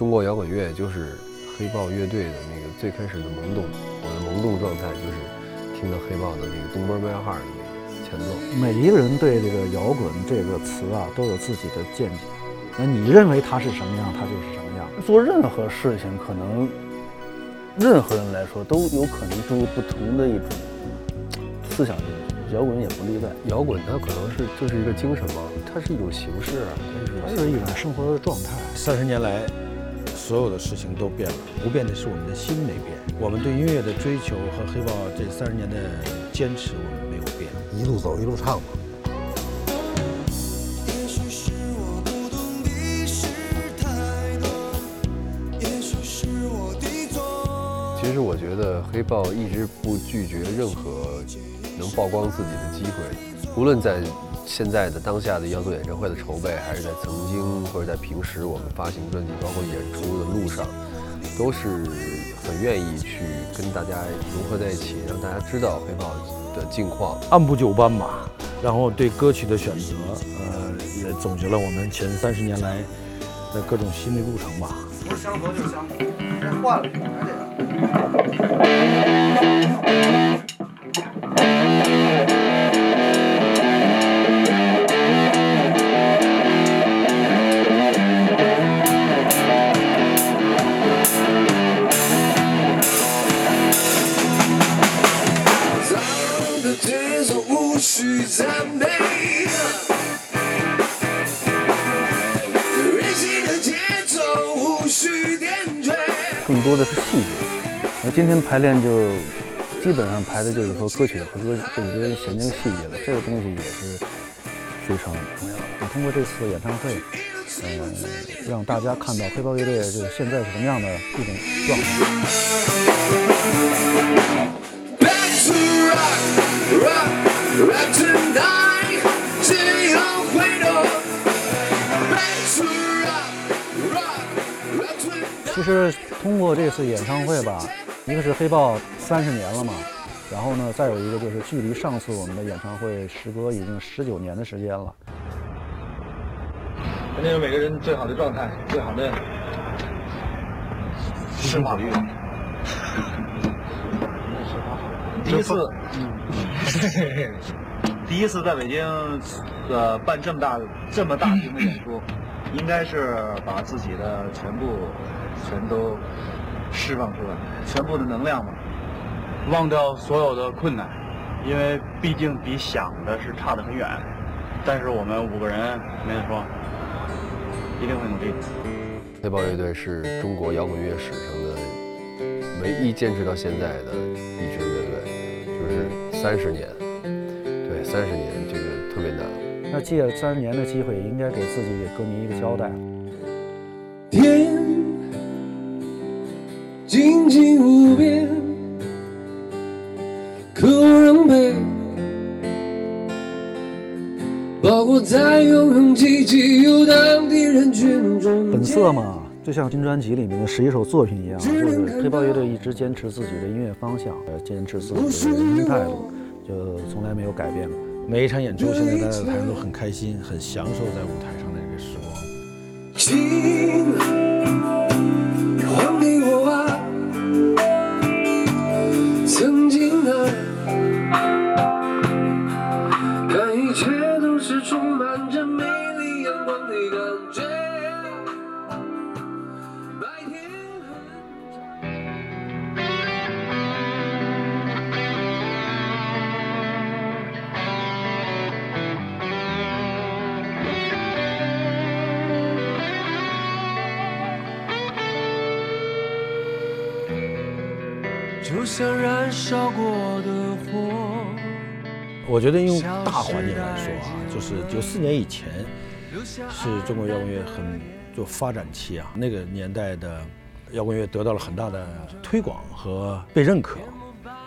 象中国摇滚乐就是黑豹乐队的那个最开始的萌动，我的萌动状态就是听到黑豹的那个《东边麦哈》的那个前奏。每一个人对这个摇滚这个词啊都有自己的见解，那你认为它是什么样，它就是什么样。做任何事情，可能任何人来说都有可能注入不同的一种思想进去，摇滚也不例外。摇滚它可能是就是一个精神嘛，它是一种形式啊，它是一种生活的状态。三十年来，所有的事情都变了，不变的是我们的心没变。我们对音乐的追求和黑豹这三十年的坚持，我们没有变。一路走，一路唱嘛。其实我觉得黑豹一直不拒绝任何能曝光自己的机会，无论在现在的当下的要做演唱会的筹备，还是在曾经或者在平时我们发行专辑，包括演出的路上，都是很愿意去跟大家融合在一起，让大家知道黑豹的近况。按部就班吧，然后对歌曲的选择，呃，也总结了我们前三十年来的各种心理路程吧。不是相同就是相同，该换了就还得。多的是细节。那今天排练就基本上排的就是说歌曲和歌这些弦经细节了，这个东西也是非常重要的。那通过这次演唱会，呃，让大家看到黑豹乐队就是现在是什么样的一种状态。其实。通过这次演唱会吧，一个是黑豹三十年了嘛，然后呢，再有一个就是距离上次我们的演唱会时隔已经十九年的时间了。肯定有每个人最好的状态，最好的释放欲。第一次，第一次在北京呃办这么大这么大型的演出，应该是把自己的全部。全都释放出来，全部的能量嘛，忘掉所有的困难，因为毕竟比想的是差得很远。但是我们五个人没得说，一定会努力。黑豹乐队是中国摇滚乐史上的唯一坚持到现在的一支乐队，就是三十年。对，三十年。那借三十年的机会，应该给自己给歌迷一个交代。静静无边，可无人陪。包裹在永恒寂寂游荡的人群中。本色嘛，就像新专辑里面的十一首作品一样，就是黑豹乐队一直坚持自己的音乐方向，呃，坚持自己的人生态度，就从来没有改变过。每一场演出，现在在台上都很开心，很享受在舞台上的这个时光。就像燃烧过的火。我觉得用大环境来说啊，就是九四年以前是中国摇滚乐很就发展期啊，那个年代的摇滚乐得到了很大的推广和被认可，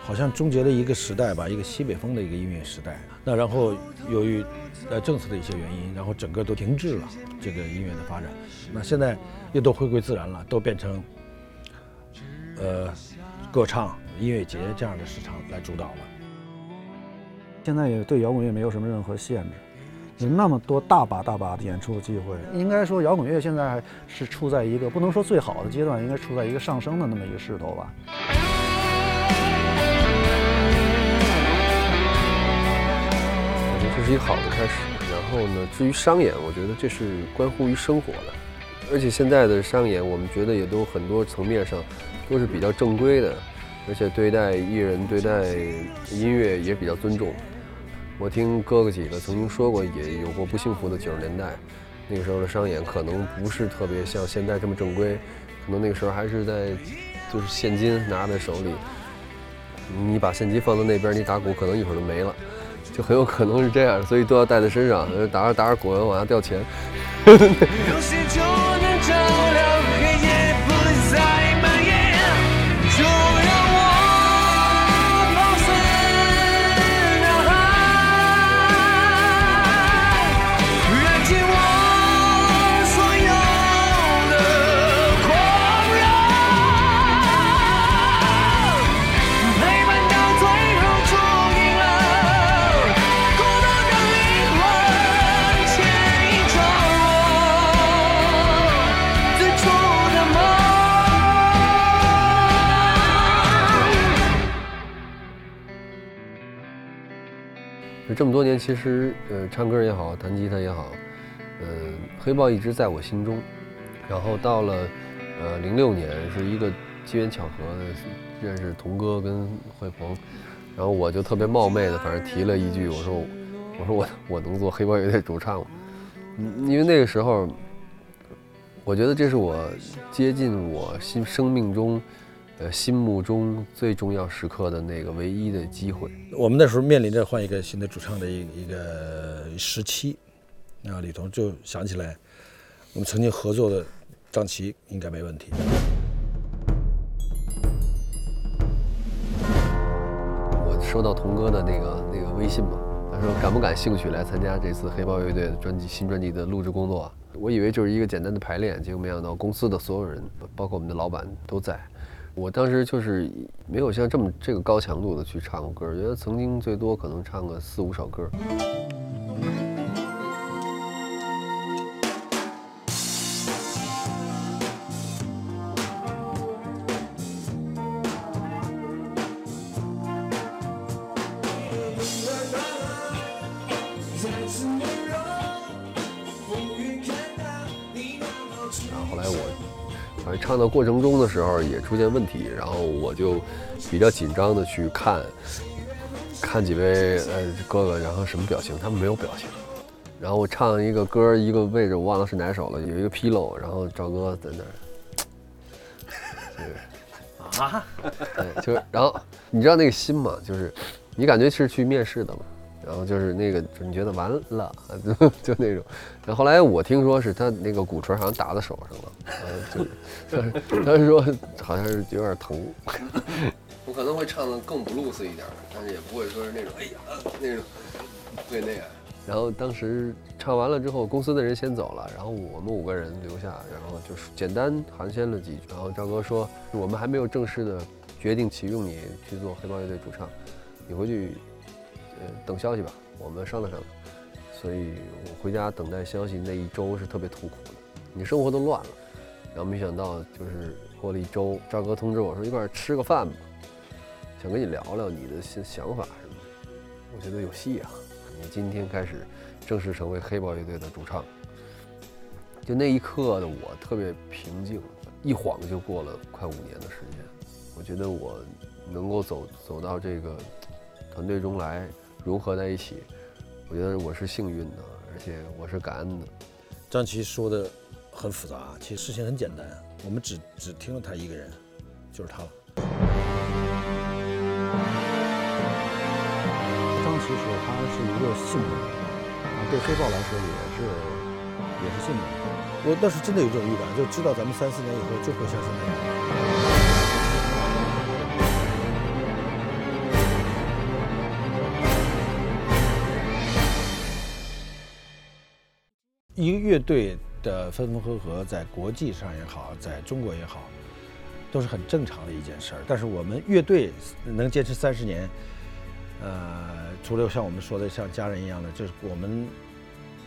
好像终结了一个时代吧，一个西北风的一个音乐时代。那然后由于呃政策的一些原因，然后整个都停滞了这个音乐的发展。那现在又都回归自然了，都变成呃。歌唱、音乐节这样的市场来主导了。现在也对摇滚乐没有什么任何限制，有那么多大把大把的演出机会。应该说，摇滚乐现在还是处在一个不能说最好的阶段，应该处在一个上升的那么一个势头吧。我觉得这是一个好的开始。然后呢，至于商演，我觉得这是关乎于生活的。而且现在的商演，我们觉得也都很多层面上都是比较正规的，而且对待艺人、对待音乐也比较尊重。我听哥哥几个曾经说过，也有过不幸福的九十年代，那个时候的商演可能不是特别像现在这么正规，可能那个时候还是在就是现金拿在手里，你把现金放到那边，你打鼓可能一会儿就没了，就很有可能是这样，所以都要带在身上，打着打着鼓往下掉钱。这么多年，其实呃，唱歌也好，弹吉他也好，呃，黑豹一直在我心中。然后到了呃零六年，是一个机缘巧合认识童哥跟惠鹏，然后我就特别冒昧的，反正提了一句，我说我说我我能做黑豹乐队主唱吗？因为那个时候，我觉得这是我接近我心生命中。呃，心目中最重要时刻的那个唯一的机会，我们那时候面临着换一个新的主唱的一一个时期，那李彤就想起来，我们曾经合作的张琪应该没问题。我收到童哥的那个那个微信嘛，他说感不感兴趣来参加这次黑豹乐队的专辑新专辑的录制工作？我以为就是一个简单的排练，结果没想到公司的所有人，包括我们的老板都在。我当时就是没有像这么这个高强度的去唱过歌，觉得曾经最多可能唱个四五首歌。唱的过程中的时候也出现问题，然后我就比较紧张的去看，看几位呃哥哥，然后什么表情？他们没有表情。然后我唱一个歌，一个位置我忘了是哪首了，有一个纰漏，然后赵哥在那儿，啊，对，就是，然后你知道那个心吗？就是你感觉是去面试的吗？然后就是那个，就你觉得完了，就那种。然后后来我听说是他那个鼓槌好像打在手上了，就 他是说好像是有点疼。我可能会唱的更 blues 一点，但是也不会说是那种哎呀那种会那样。然后当时唱完了之后，公司的人先走了，然后我们五个人留下，然后就是简单寒暄了几句。然后赵哥说，我们还没有正式的决定启用你去做黑豹乐队主唱，你回去。等消息吧，我们商量商量。所以我回家等待消息那一周是特别痛苦的，你生活都乱了。然后没想到就是过了一周，赵哥通知我说一块吃个饭吧，想跟你聊聊你的新想法什么的。我觉得有戏啊！你今天开始正式成为黑豹乐队的主唱。就那一刻的我特别平静，一晃就过了快五年的时间。我觉得我能够走走到这个团队中来。融合在一起，我觉得我是幸运的，而且我是感恩的。张琪说的很复杂，其实事情很简单，我们只只听了他一个人，就是他了。张琪说他是一个幸运啊，对黑豹来说也是也是幸运。我倒是真的有这种预感，就知道咱们三四年以后就会像现在一样。一个乐队的分分合合，在国际上也好，在中国也好，都是很正常的一件事儿。但是我们乐队能坚持三十年，呃，除了像我们说的像家人一样的，就是我们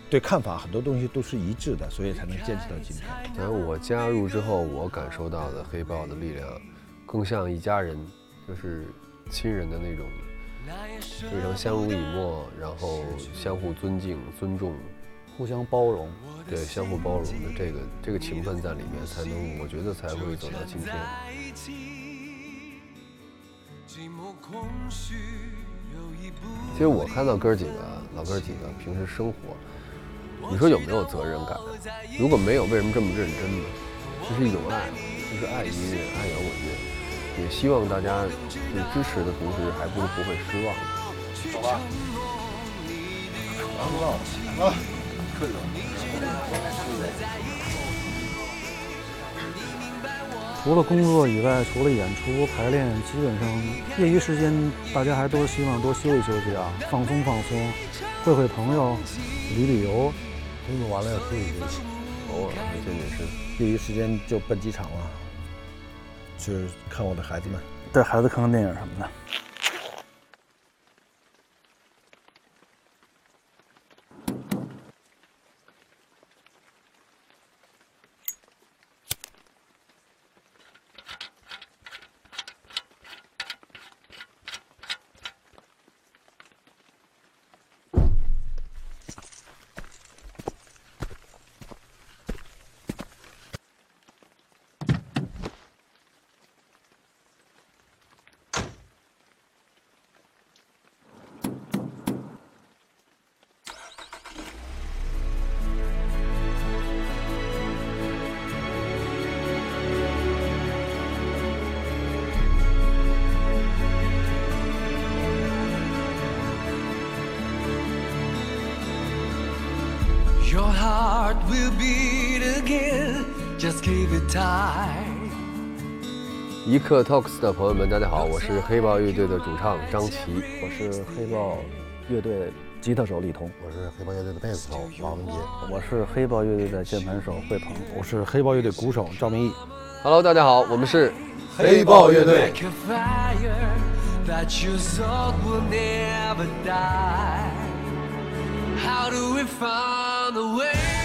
对看法很多东西都是一致的，所以才能坚持到今天。然后我加入之后，我感受到的黑豹的力量，更像一家人，就是亲人的那种，非常相濡以沫，然后相互尊敬、尊重。互相包容，对，相互包容的这个这个情分在里面，才能，我觉得才会走到今天。其实我看到哥几个老哥几个平时生活，你说有没有责任感？如果没有，为什么这么认真呢？这是一种爱，就是爱音乐，爱摇滚乐，也希望大家就是支持的同时，还不是不会失望。走吧，拿除了工作以外，除了演出排练，基本上业余时间大家还都希望多休息休息啊，放松放松，会会朋友，旅旅游。工作完了要休息休息，偶尔还见见是业余时间就奔机场了，去看我的孩子们，带孩子看看电影什么的。Your heart will beat again, just give it tight. 一刻 Talks 的朋友们，大家好，我是黑豹乐队的主唱张琪，我是黑豹乐队吉他手李彤，我是黑豹乐队的贝斯手王文杰，我是黑豹乐队的键盘手惠鹏，我是黑豹乐队鼓手赵明义。Hello，大家好，我们是黑豹乐队。How do we find the way.